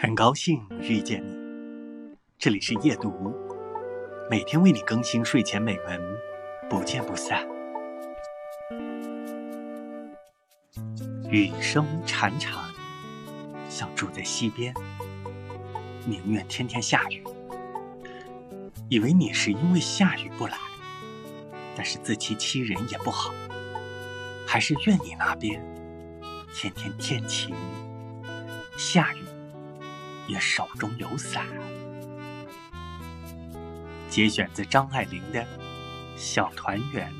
很高兴遇见你，这里是夜读，每天为你更新睡前美文，不见不散。雨声潺潺，像住在溪边，宁愿天天下雨。以为你是因为下雨不来，但是自欺欺人也不好，还是愿你那边天天天晴，下雨。也手中有伞。节选自张爱玲的《小团圆》。